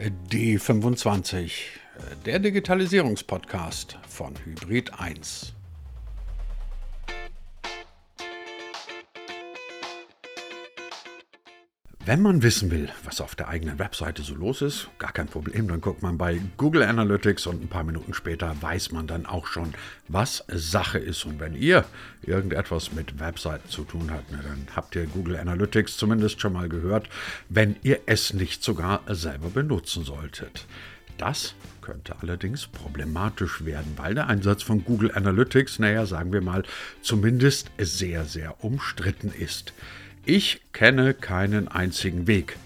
D25, der Digitalisierungspodcast von Hybrid 1. Wenn man wissen will, was auf der eigenen Webseite so los ist, gar kein Problem, dann guckt man bei Google Analytics und ein paar Minuten später weiß man dann auch schon, was Sache ist. Und wenn ihr irgendetwas mit Webseiten zu tun habt, dann habt ihr Google Analytics zumindest schon mal gehört, wenn ihr es nicht sogar selber benutzen solltet. Das könnte allerdings problematisch werden, weil der Einsatz von Google Analytics, naja, sagen wir mal, zumindest sehr, sehr umstritten ist. Ich kenne keinen einzigen Weg,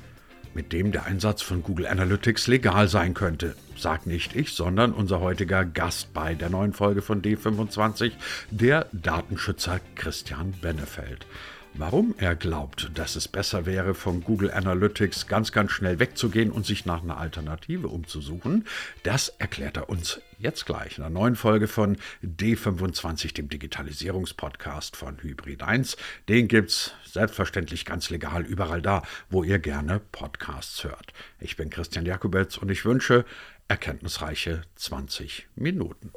mit dem der Einsatz von Google Analytics legal sein könnte. Sagt nicht ich, sondern unser heutiger Gast bei der neuen Folge von D25, der Datenschützer Christian Bennefeld. Warum er glaubt, dass es besser wäre, von Google Analytics ganz, ganz schnell wegzugehen und sich nach einer Alternative umzusuchen, das erklärt er uns jetzt gleich in einer neuen Folge von D25, dem Digitalisierungspodcast von Hybrid 1. Den gibt's selbstverständlich ganz legal überall da, wo ihr gerne Podcasts hört. Ich bin Christian Jakubetz und ich wünsche erkenntnisreiche 20 Minuten.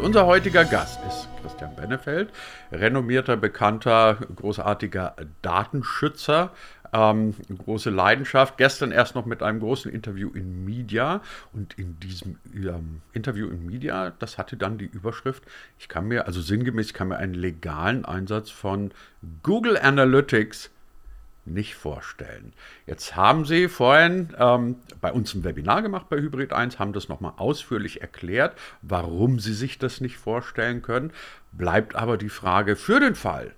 Unser heutiger Gast ist Christian Bennefeld, renommierter, bekannter, großartiger Datenschützer. Ähm, große Leidenschaft. Gestern erst noch mit einem großen Interview in Media. Und in diesem ähm, Interview in Media, das hatte dann die Überschrift, ich kann mir, also sinngemäß, ich kann mir einen legalen Einsatz von Google Analytics nicht vorstellen. Jetzt haben Sie vorhin ähm, bei uns ein Webinar gemacht bei Hybrid 1, haben das nochmal ausführlich erklärt, warum Sie sich das nicht vorstellen können. Bleibt aber die Frage für den Fall,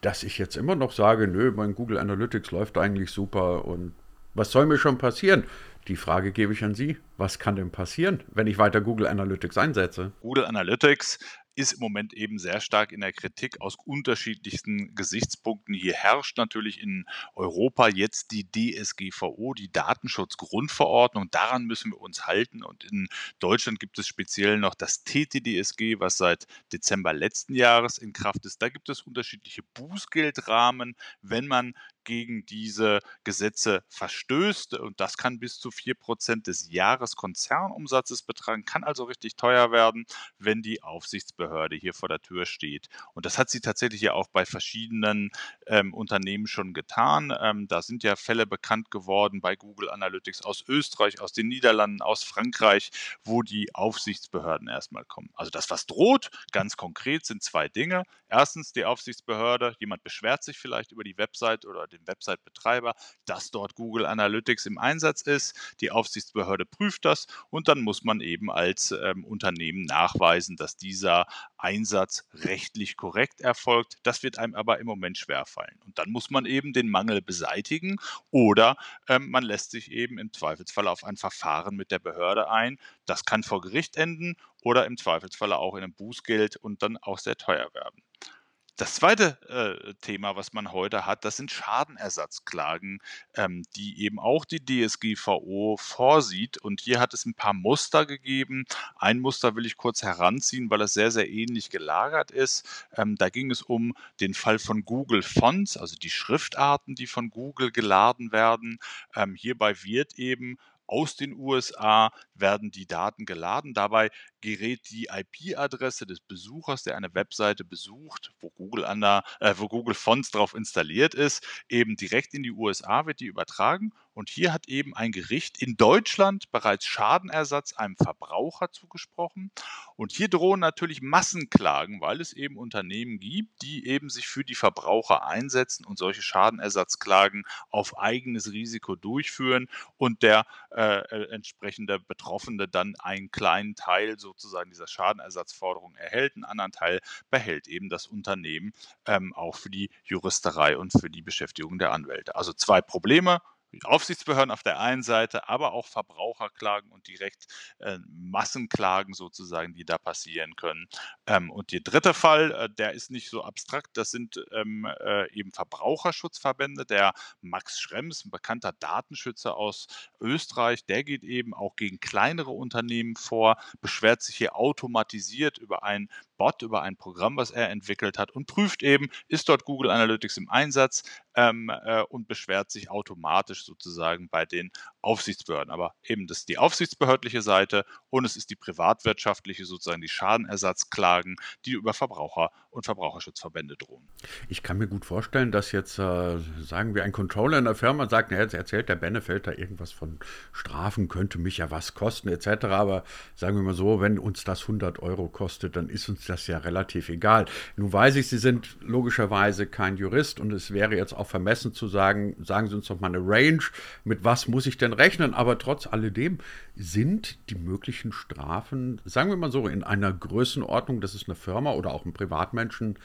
dass ich jetzt immer noch sage, nö, mein Google Analytics läuft eigentlich super und was soll mir schon passieren? Die Frage gebe ich an Sie. Was kann denn passieren, wenn ich weiter Google Analytics einsetze? Google Analytics ist im Moment eben sehr stark in der Kritik aus unterschiedlichsten Gesichtspunkten. Hier herrscht natürlich in Europa jetzt die DSGVO, die Datenschutzgrundverordnung. Daran müssen wir uns halten. Und in Deutschland gibt es speziell noch das TTDSG, was seit Dezember letzten Jahres in Kraft ist. Da gibt es unterschiedliche Bußgeldrahmen, wenn man gegen diese Gesetze verstößt. Und das kann bis zu 4% des Jahreskonzernumsatzes betragen, kann also richtig teuer werden, wenn die Aufsichtsbehörde hier vor der Tür steht. Und das hat sie tatsächlich ja auch bei verschiedenen ähm, Unternehmen schon getan. Ähm, da sind ja Fälle bekannt geworden bei Google Analytics aus Österreich, aus den Niederlanden, aus Frankreich, wo die Aufsichtsbehörden erstmal kommen. Also das, was droht, ganz konkret, sind zwei Dinge. Erstens die Aufsichtsbehörde, jemand beschwert sich vielleicht über die Website oder den Website-Betreiber, dass dort Google Analytics im Einsatz ist. Die Aufsichtsbehörde prüft das und dann muss man eben als ähm, Unternehmen nachweisen, dass dieser Einsatz rechtlich korrekt erfolgt. Das wird einem aber im Moment schwerfallen. Und dann muss man eben den Mangel beseitigen oder ähm, man lässt sich eben im Zweifelsfall auf ein Verfahren mit der Behörde ein. Das kann vor Gericht enden oder im Zweifelsfall auch in einem Bußgeld und dann auch sehr teuer werden. Das zweite äh, Thema, was man heute hat, das sind Schadenersatzklagen, ähm, die eben auch die DSGVO vorsieht. Und hier hat es ein paar Muster gegeben. Ein Muster will ich kurz heranziehen, weil es sehr, sehr ähnlich gelagert ist. Ähm, da ging es um den Fall von Google Fonts, also die Schriftarten, die von Google geladen werden. Ähm, hierbei wird eben aus den USA werden die Daten geladen. Dabei gerät die IP-Adresse des Besuchers, der eine Webseite besucht, wo Google, an der, äh, wo Google Fonts drauf installiert ist, eben direkt in die USA wird die übertragen. Und hier hat eben ein Gericht in Deutschland bereits Schadenersatz einem Verbraucher zugesprochen. Und hier drohen natürlich Massenklagen, weil es eben Unternehmen gibt, die eben sich für die Verbraucher einsetzen und solche Schadenersatzklagen auf eigenes Risiko durchführen und der äh, äh entsprechende Betroffene dann einen kleinen Teil sozusagen dieser Schadenersatzforderung erhält, einen anderen Teil behält eben das Unternehmen ähm, auch für die Juristerei und für die Beschäftigung der Anwälte. Also zwei Probleme, Aufsichtsbehörden auf der einen Seite, aber auch Verbraucherklagen und direkt äh, Massenklagen sozusagen, die da passieren können. Ähm, und der dritte Fall, äh, der ist nicht so abstrakt, das sind ähm, äh, eben Verbraucherschutzverbände. Der Max Schrems, ein bekannter Datenschützer aus Österreich, der geht eben auch gegen kleinere Unternehmen vor, beschwert sich hier automatisiert über ein Bot, über ein Programm, was er entwickelt hat und prüft eben, ist dort Google Analytics im Einsatz ähm, äh, und beschwert sich automatisch sozusagen bei den Aufsichtsbehörden. Aber eben das ist die aufsichtsbehördliche Seite und es ist die privatwirtschaftliche, sozusagen die Schadenersatzklagen, die über Verbraucher und Verbraucherschutzverbände drohen. Ich kann mir gut vorstellen, dass jetzt, äh, sagen wir, ein Controller in der Firma sagt, na, jetzt erzählt der Benefeld da irgendwas von Strafen, könnte mich ja was kosten etc. Aber sagen wir mal so, wenn uns das 100 Euro kostet, dann ist uns das ja relativ egal. Nun weiß ich, Sie sind logischerweise kein Jurist und es wäre jetzt auch vermessen zu sagen, sagen Sie uns doch mal eine Range, mit was muss ich denn rechnen? Aber trotz alledem sind die möglichen Strafen, sagen wir mal so, in einer Größenordnung, dass es eine Firma oder auch ein Privatmenschen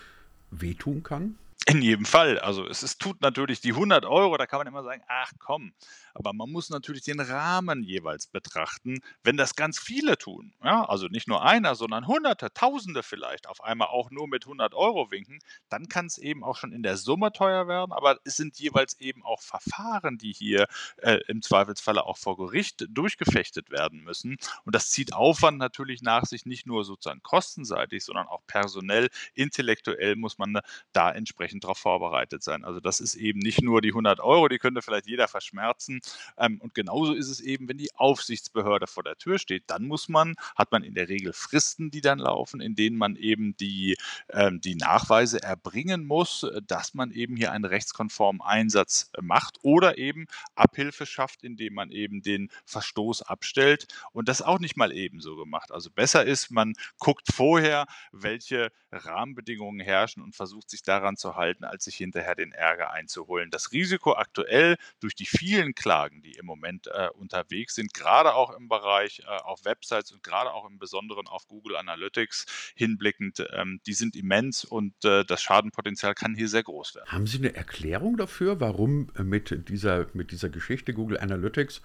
wehtun kann? In jedem Fall. Also es ist, tut natürlich die 100 Euro, da kann man immer sagen, ach komm, aber man muss natürlich den Rahmen jeweils betrachten, wenn das ganz viele tun. Ja, also nicht nur einer, sondern Hunderte, Tausende vielleicht auf einmal auch nur mit 100 Euro winken, dann kann es eben auch schon in der Summe teuer werden, aber es sind jeweils eben auch Verfahren, die hier äh, im Zweifelsfalle auch vor Gericht durchgefechtet werden müssen. Und das zieht Aufwand natürlich nach sich, nicht nur sozusagen kostenseitig, sondern auch personell, intellektuell muss man da entsprechend darauf vorbereitet sein. Also das ist eben nicht nur die 100 Euro, die könnte vielleicht jeder verschmerzen, ähm, und genauso ist es eben, wenn die Aufsichtsbehörde vor der Tür steht. Dann muss man, hat man in der Regel Fristen, die dann laufen, in denen man eben die, ähm, die Nachweise erbringen muss, dass man eben hier einen rechtskonformen Einsatz macht oder eben Abhilfe schafft, indem man eben den Verstoß abstellt. Und das auch nicht mal ebenso gemacht. Also besser ist, man guckt vorher, welche Rahmenbedingungen herrschen und versucht sich daran zu halten, als sich hinterher den Ärger einzuholen. Das Risiko aktuell durch die vielen Klagen, die im Moment äh, unterwegs sind, gerade auch im Bereich äh, auf Websites und gerade auch im Besonderen auf Google Analytics hinblickend, ähm, die sind immens und äh, das Schadenpotenzial kann hier sehr groß werden. Haben Sie eine Erklärung dafür, warum mit dieser, mit dieser Geschichte Google Analytics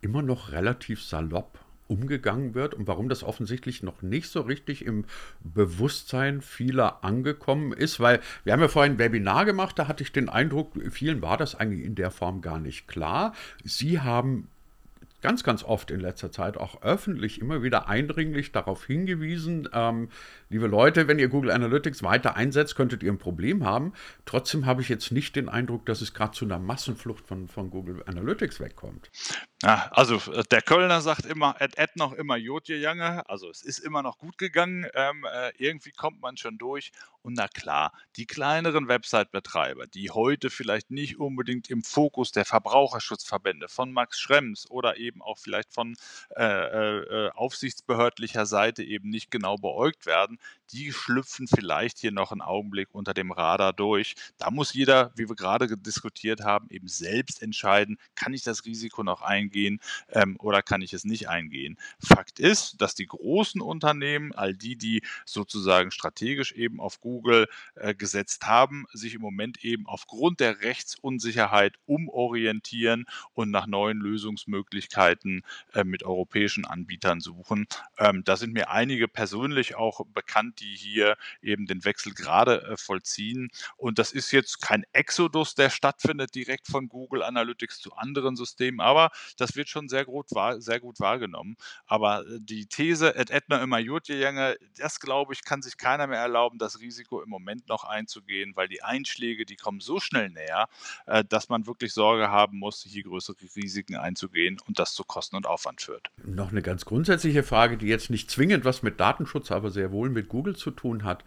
immer noch relativ salopp umgegangen wird und warum das offensichtlich noch nicht so richtig im Bewusstsein vieler angekommen ist, weil wir haben ja vorhin ein Webinar gemacht, da hatte ich den Eindruck, vielen war das eigentlich in der Form gar nicht klar. Sie haben ganz, ganz oft in letzter Zeit auch öffentlich immer wieder eindringlich darauf hingewiesen, ähm, liebe Leute, wenn ihr Google Analytics weiter einsetzt, könntet ihr ein Problem haben. Trotzdem habe ich jetzt nicht den Eindruck, dass es gerade zu einer Massenflucht von, von Google Analytics wegkommt. Ja, also äh, der Kölner sagt immer, et, et noch immer Jodje Jange, also es ist immer noch gut gegangen, ähm, äh, irgendwie kommt man schon durch. Und na klar, die kleineren Website-Betreiber, die heute vielleicht nicht unbedingt im Fokus der Verbraucherschutzverbände von Max Schrems oder eben auch vielleicht von äh, äh, äh aufsichtsbehördlicher Seite eben nicht genau beäugt werden, die schlüpfen vielleicht hier noch einen Augenblick unter dem Radar durch. Da muss jeder, wie wir gerade diskutiert haben, eben selbst entscheiden, kann ich das Risiko noch eingehen ähm, oder kann ich es nicht eingehen. Fakt ist, dass die großen Unternehmen, all die, die sozusagen strategisch eben auf Google äh, gesetzt haben, sich im Moment eben aufgrund der Rechtsunsicherheit umorientieren und nach neuen Lösungsmöglichkeiten äh, mit europäischen Anbietern suchen. Ähm, da sind mir einige persönlich auch bekannt, die hier eben den Wechsel gerade äh, vollziehen. Und das ist jetzt kein Exodus, der stattfindet direkt von Google Analytics zu anderen Systemen, aber das wird schon sehr gut, sehr gut wahrgenommen. Aber äh, die These, et etna immer Jutjejänge, das glaube ich, kann sich keiner mehr erlauben, das Risiko im Moment noch einzugehen, weil die Einschläge, die kommen so schnell näher, äh, dass man wirklich Sorge haben muss, hier größere Risiken einzugehen und das zu Kosten und Aufwand führt. Noch eine ganz grundsätzliche Frage, die jetzt nicht zwingend was mit Datenschutz, aber sehr wohl mit Google Google zu tun hat,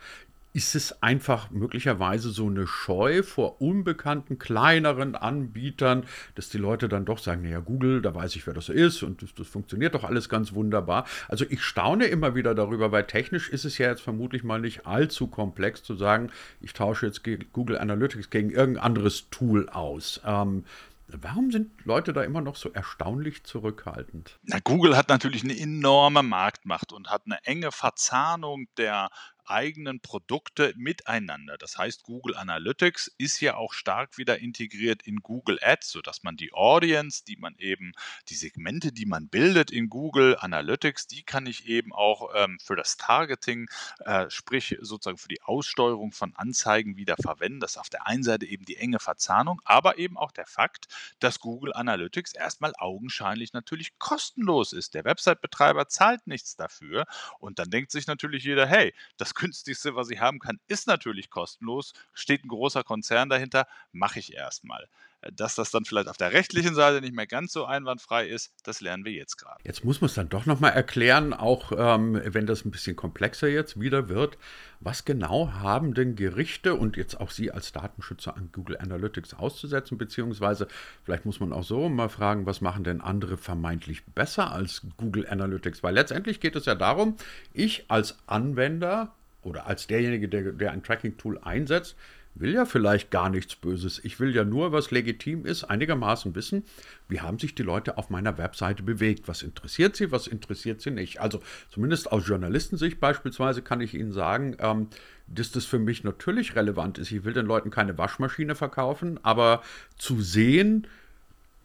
ist es einfach möglicherweise so eine Scheu vor unbekannten, kleineren Anbietern, dass die Leute dann doch sagen, naja, Google, da weiß ich, wer das ist und das, das, funktioniert doch alles ganz wunderbar. Also ich staune immer wieder darüber, weil technisch ist es ja jetzt vermutlich mal nicht allzu komplex zu sagen, ich tausche jetzt Google Analytics gegen irgendein anderes Tool aus. Ähm, Warum sind Leute da immer noch so erstaunlich zurückhaltend? Na, Google hat natürlich eine enorme Marktmacht und hat eine enge Verzahnung der eigenen Produkte miteinander. Das heißt, Google Analytics ist ja auch stark wieder integriert in Google Ads, sodass man die Audience, die man eben, die Segmente, die man bildet in Google Analytics, die kann ich eben auch ähm, für das Targeting, äh, sprich sozusagen für die Aussteuerung von Anzeigen wieder verwenden. Das ist auf der einen Seite eben die enge Verzahnung, aber eben auch der Fakt, dass Google Analytics erstmal augenscheinlich natürlich kostenlos ist. Der Website-Betreiber zahlt nichts dafür und dann denkt sich natürlich jeder, hey, das günstigste, was ich haben kann, ist natürlich kostenlos. Steht ein großer Konzern dahinter, mache ich erstmal. Dass das dann vielleicht auf der rechtlichen Seite nicht mehr ganz so einwandfrei ist, das lernen wir jetzt gerade. Jetzt muss man es dann doch nochmal erklären, auch ähm, wenn das ein bisschen komplexer jetzt wieder wird. Was genau haben denn Gerichte und jetzt auch Sie als Datenschützer an Google Analytics auszusetzen, beziehungsweise vielleicht muss man auch so mal fragen, was machen denn andere vermeintlich besser als Google Analytics? Weil letztendlich geht es ja darum, ich als Anwender oder als derjenige, der, der ein Tracking-Tool einsetzt, will ja vielleicht gar nichts Böses. Ich will ja nur, was legitim ist, einigermaßen wissen, wie haben sich die Leute auf meiner Webseite bewegt. Was interessiert sie, was interessiert sie nicht. Also zumindest aus Journalistensicht beispielsweise kann ich Ihnen sagen, ähm, dass das für mich natürlich relevant ist. Ich will den Leuten keine Waschmaschine verkaufen, aber zu sehen,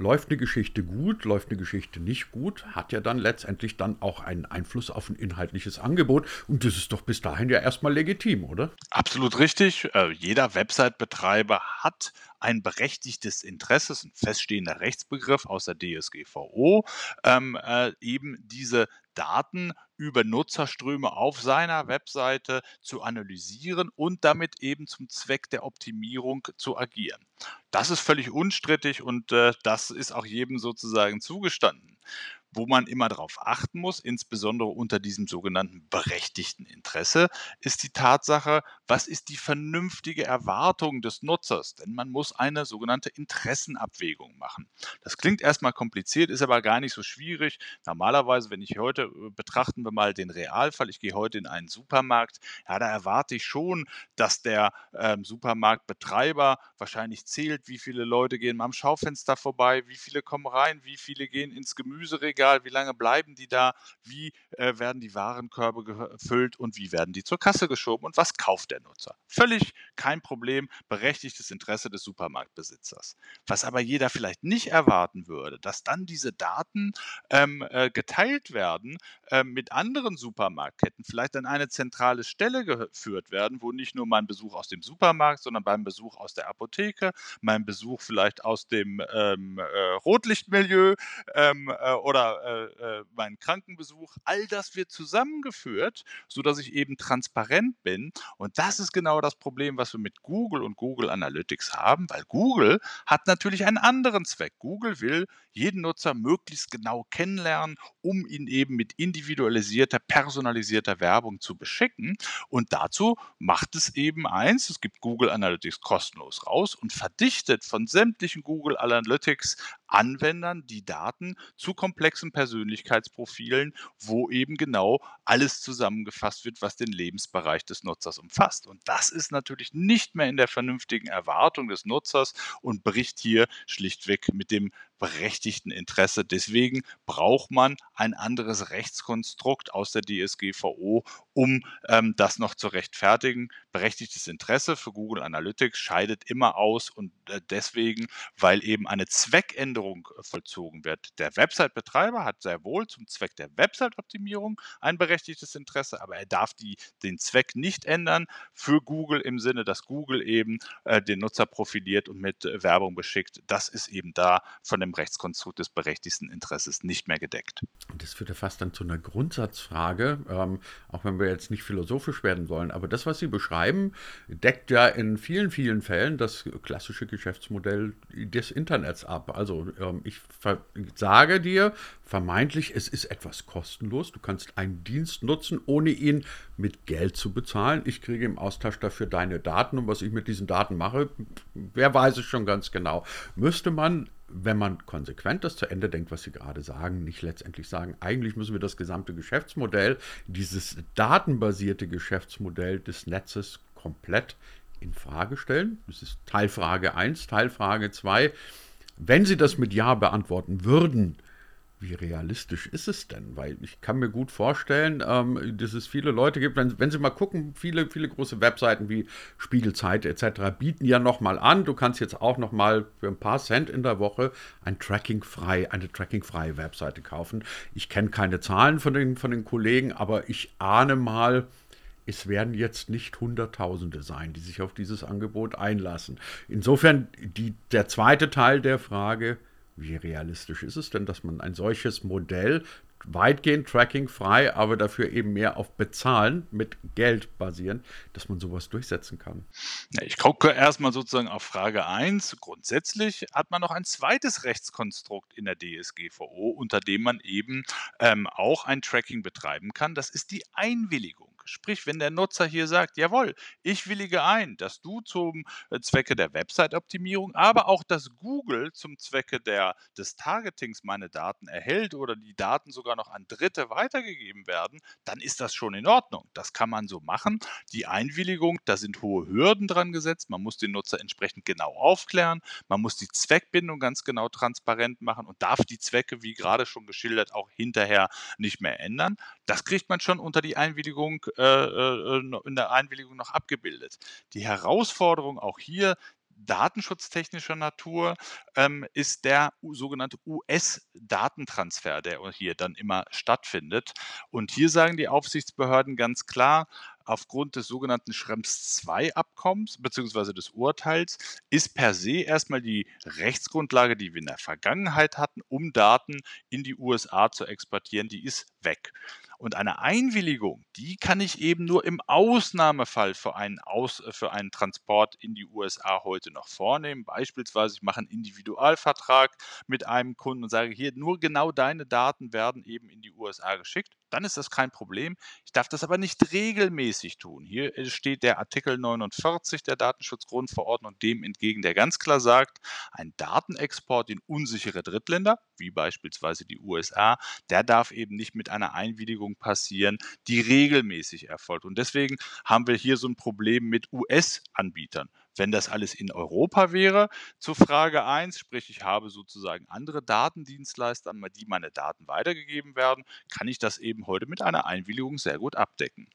läuft eine Geschichte gut, läuft eine Geschichte nicht gut, hat ja dann letztendlich dann auch einen Einfluss auf ein inhaltliches Angebot. Und das ist doch bis dahin ja erstmal legitim, oder? Absolut richtig. Äh, jeder Website-Betreiber hat ein berechtigtes Interesse, ein feststehender Rechtsbegriff aus der DSGVO, ähm, äh, eben diese Daten über Nutzerströme auf seiner Webseite zu analysieren und damit eben zum Zweck der Optimierung zu agieren. Das ist völlig unstrittig und äh, das ist auch jedem sozusagen zugestanden wo man immer darauf achten muss, insbesondere unter diesem sogenannten berechtigten Interesse, ist die Tatsache, was ist die vernünftige Erwartung des Nutzers? Denn man muss eine sogenannte Interessenabwägung machen. Das klingt erstmal kompliziert, ist aber gar nicht so schwierig. Normalerweise, wenn ich heute äh, betrachten wir mal den Realfall, ich gehe heute in einen Supermarkt, ja, da erwarte ich schon, dass der ähm, Supermarktbetreiber wahrscheinlich zählt, wie viele Leute gehen am Schaufenster vorbei, wie viele kommen rein, wie viele gehen ins Gemüseregal egal, wie lange bleiben die da, wie äh, werden die Warenkörbe gefüllt und wie werden die zur Kasse geschoben und was kauft der Nutzer. Völlig kein Problem, berechtigtes Interesse des Supermarktbesitzers. Was aber jeder vielleicht nicht erwarten würde, dass dann diese Daten ähm, äh, geteilt werden äh, mit anderen Supermarktketten, vielleicht an eine zentrale Stelle geführt werden, wo nicht nur mein Besuch aus dem Supermarkt, sondern beim Besuch aus der Apotheke, mein Besuch vielleicht aus dem ähm, äh, Rotlichtmilieu ähm, äh, oder äh, äh, meinen Krankenbesuch, all das wird zusammengeführt, sodass ich eben transparent bin. Und das ist genau das Problem, was wir mit Google und Google Analytics haben, weil Google hat natürlich einen anderen Zweck. Google will jeden Nutzer möglichst genau kennenlernen, um ihn eben mit individualisierter, personalisierter Werbung zu beschicken. Und dazu macht es eben eins, es gibt Google Analytics kostenlos raus und verdichtet von sämtlichen Google Analytics Anwendern die Daten zu komplexen Persönlichkeitsprofilen, wo eben genau alles zusammengefasst wird, was den Lebensbereich des Nutzers umfasst. Und das ist natürlich nicht mehr in der vernünftigen Erwartung des Nutzers und bricht hier schlichtweg mit dem berechtigten Interesse. Deswegen braucht man ein anderes Rechtskonstrukt aus der DSGVO, um ähm, das noch zu rechtfertigen. Berechtigtes Interesse für Google Analytics scheidet immer aus und äh, deswegen, weil eben eine Zweckänderung äh, vollzogen wird. Der Website-Betreiber hat sehr wohl zum Zweck der Website-Optimierung ein berechtigtes Interesse, aber er darf die, den Zweck nicht ändern für Google im Sinne, dass Google eben äh, den Nutzer profiliert und mit äh, Werbung beschickt. Das ist eben da von dem Rechtskonstrukt des berechtigten Interesses nicht mehr gedeckt. Das führt ja fast dann zu einer Grundsatzfrage, ähm, auch wenn wir jetzt nicht philosophisch werden wollen. Aber das, was Sie beschreiben, deckt ja in vielen, vielen Fällen das klassische Geschäftsmodell des Internets ab. Also ähm, ich sage dir, vermeintlich, es ist etwas kostenlos. Du kannst einen Dienst nutzen, ohne ihn mit Geld zu bezahlen. Ich kriege im Austausch dafür deine Daten und was ich mit diesen Daten mache, wer weiß es schon ganz genau. Müsste man wenn man konsequent das zu Ende denkt, was Sie gerade sagen, nicht letztendlich sagen, eigentlich müssen wir das gesamte Geschäftsmodell, dieses datenbasierte Geschäftsmodell des Netzes komplett in Frage stellen. Das ist Teilfrage 1, Teilfrage 2. Wenn Sie das mit Ja beantworten würden, wie realistisch ist es denn? Weil ich kann mir gut vorstellen, ähm, dass es viele Leute gibt, wenn, wenn Sie mal gucken, viele, viele große Webseiten wie Spiegelzeit etc. bieten ja nochmal an, du kannst jetzt auch nochmal für ein paar Cent in der Woche ein Tracking-frei, eine trackingfreie Webseite kaufen. Ich kenne keine Zahlen von den, von den Kollegen, aber ich ahne mal, es werden jetzt nicht Hunderttausende sein, die sich auf dieses Angebot einlassen. Insofern die, der zweite Teil der Frage, wie realistisch ist es denn, dass man ein solches Modell weitgehend trackingfrei, aber dafür eben mehr auf Bezahlen mit Geld basieren, dass man sowas durchsetzen kann. Ich gucke erstmal sozusagen auf Frage 1. Grundsätzlich hat man noch ein zweites Rechtskonstrukt in der DSGVO, unter dem man eben ähm, auch ein Tracking betreiben kann. Das ist die Einwilligung. Sprich, wenn der Nutzer hier sagt, jawohl, ich willige ein, dass du zum äh, Zwecke der Website-Optimierung, aber auch dass Google zum Zwecke der, des Targetings meine Daten erhält oder die Daten sogar noch an Dritte weitergegeben werden, dann ist das schon in Ordnung. Das kann man so machen. Die Einwilligung, da sind hohe Hürden dran gesetzt. Man muss den Nutzer entsprechend genau aufklären. Man muss die Zweckbindung ganz genau transparent machen und darf die Zwecke, wie gerade schon geschildert, auch hinterher nicht mehr ändern. Das kriegt man schon unter die Einwilligung äh, äh, in der Einwilligung noch abgebildet. Die Herausforderung auch hier datenschutztechnischer Natur ähm, ist der sogenannte US-Datentransfer, der hier dann immer stattfindet. Und hier sagen die Aufsichtsbehörden ganz klar, aufgrund des sogenannten Schrems II-Abkommens bzw. des Urteils ist per se erstmal die Rechtsgrundlage, die wir in der Vergangenheit hatten, um Daten in die USA zu exportieren, die ist weg. Und eine Einwilligung, die kann ich eben nur im Ausnahmefall für einen, Aus, für einen Transport in die USA heute noch vornehmen. Beispielsweise, ich mache einen Individualvertrag mit einem Kunden und sage hier, nur genau deine Daten werden eben in die USA geschickt. Dann ist das kein Problem. Ich darf das aber nicht regelmäßig tun. Hier äh, steht der Artikel 49 der Datenschutzgrundverordnung dem entgegen, der ganz klar sagt, ein Datenexport in unsichere Drittländer, wie beispielsweise die USA, der darf eben nicht mit einer Einwilligung Bewegung passieren, die regelmäßig erfolgt. Und deswegen haben wir hier so ein Problem mit US-Anbietern. Wenn das alles in Europa wäre, zu Frage 1, sprich ich habe sozusagen andere Datendienstleister, an die meine Daten weitergegeben werden, kann ich das eben heute mit einer Einwilligung sehr gut abdecken.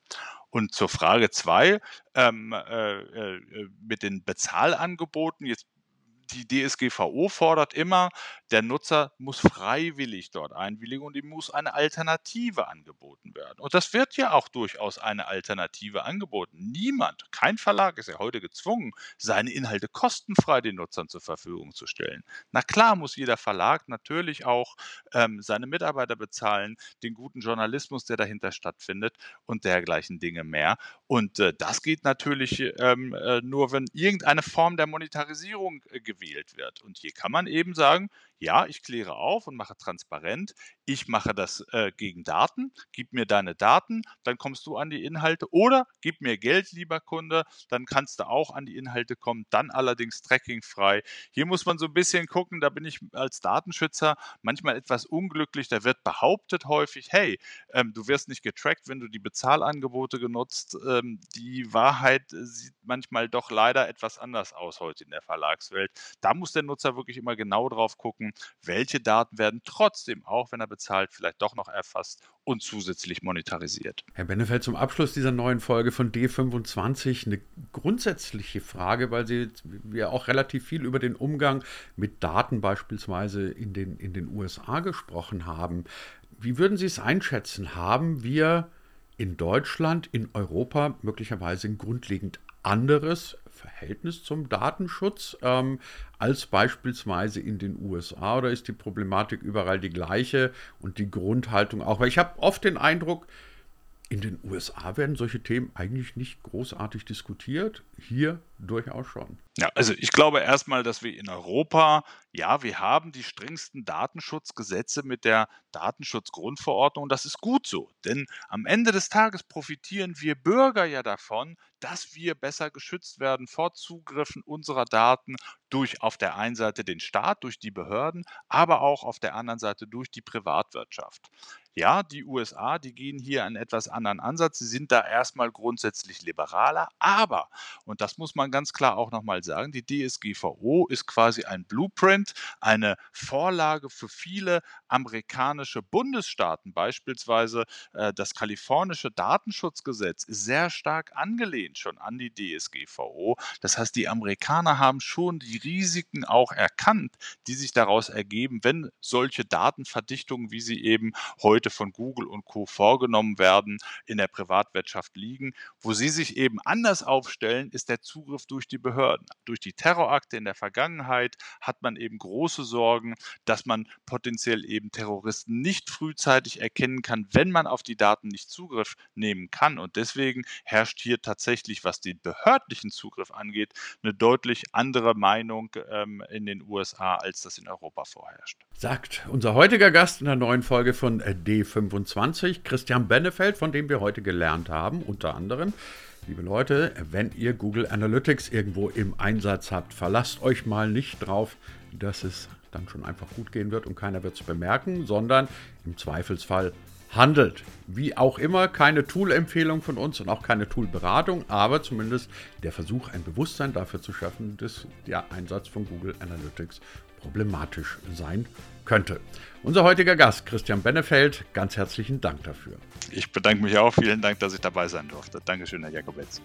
Und zur Frage 2, ähm, äh, äh, mit den Bezahlangeboten, jetzt die DSGVO fordert immer, der Nutzer muss freiwillig dort einwilligen und ihm muss eine Alternative angeboten werden. Und das wird ja auch durchaus eine Alternative angeboten. Niemand, kein Verlag ist ja heute gezwungen, seine Inhalte kostenfrei den Nutzern zur Verfügung zu stellen. Na klar muss jeder Verlag natürlich auch ähm, seine Mitarbeiter bezahlen, den guten Journalismus, der dahinter stattfindet und dergleichen Dinge mehr. Und äh, das geht natürlich ähm, äh, nur, wenn irgendeine Form der Monetarisierung äh, gewählt wird. Und hier kann man eben sagen, ja, ich kläre auf und mache transparent. Ich mache das äh, gegen Daten. Gib mir deine Daten, dann kommst du an die Inhalte. Oder gib mir Geld, lieber Kunde, dann kannst du auch an die Inhalte kommen. Dann allerdings trackingfrei. Hier muss man so ein bisschen gucken, da bin ich als Datenschützer manchmal etwas unglücklich. Da wird behauptet häufig, hey, ähm, du wirst nicht getrackt, wenn du die Bezahlangebote genutzt. Ähm, die Wahrheit sieht manchmal doch leider etwas anders aus heute in der Verlagswelt. Da muss der Nutzer wirklich immer genau drauf gucken, welche Daten werden trotzdem, auch wenn er bezahlt, vielleicht doch noch erfasst und zusätzlich monetarisiert. Herr Benefeld, zum Abschluss dieser neuen Folge von D25 eine grundsätzliche Frage, weil Sie wir auch relativ viel über den Umgang mit Daten beispielsweise in den, in den USA gesprochen haben. Wie würden Sie es einschätzen? Haben wir in Deutschland, in Europa möglicherweise ein grundlegend anderes Verhältnis zum Datenschutz ähm, als beispielsweise in den USA oder ist die Problematik überall die gleiche und die Grundhaltung auch? Weil ich habe oft den Eindruck, in den USA werden solche Themen eigentlich nicht großartig diskutiert, hier durchaus schon. Ja, also ich glaube erstmal, dass wir in Europa, ja, wir haben die strengsten Datenschutzgesetze mit der Datenschutzgrundverordnung. Das ist gut so, denn am Ende des Tages profitieren wir Bürger ja davon, dass wir besser geschützt werden vor Zugriffen unserer Daten durch auf der einen Seite den Staat, durch die Behörden, aber auch auf der anderen Seite durch die Privatwirtschaft. Ja, die USA, die gehen hier einen etwas anderen Ansatz. Sie sind da erstmal grundsätzlich liberaler, aber, und das muss man ganz klar auch nochmal sagen, die DSGVO ist quasi ein Blueprint, eine Vorlage für viele amerikanische Bundesstaaten. Beispielsweise äh, das kalifornische Datenschutzgesetz ist sehr stark angelehnt schon an die DSGVO. Das heißt, die Amerikaner haben schon die Risiken auch erkannt, die sich daraus ergeben, wenn solche Datenverdichtungen, wie sie eben heute von Google und Co. vorgenommen werden, in der Privatwirtschaft liegen. Wo sie sich eben anders aufstellen, ist der Zugriff Zugriff durch die Behörden. Durch die Terrorakte in der Vergangenheit hat man eben große Sorgen, dass man potenziell eben Terroristen nicht frühzeitig erkennen kann, wenn man auf die Daten nicht Zugriff nehmen kann. Und deswegen herrscht hier tatsächlich, was den behördlichen Zugriff angeht, eine deutlich andere Meinung ähm, in den USA, als das in Europa vorherrscht. Sagt unser heutiger Gast in der neuen Folge von D25, Christian Bennefeld, von dem wir heute gelernt haben, unter anderem, Liebe Leute, wenn ihr Google Analytics irgendwo im Einsatz habt, verlasst euch mal nicht drauf, dass es dann schon einfach gut gehen wird und keiner wird es bemerken, sondern im Zweifelsfall handelt. Wie auch immer, keine Tool-Empfehlung von uns und auch keine Tool-Beratung, aber zumindest der Versuch, ein Bewusstsein dafür zu schaffen, dass der Einsatz von Google Analytics problematisch sein könnte. Unser heutiger Gast, Christian Bennefeld, ganz herzlichen Dank dafür. Ich bedanke mich auch. Vielen Dank, dass ich dabei sein durfte. Dankeschön, Herr Jakobetz.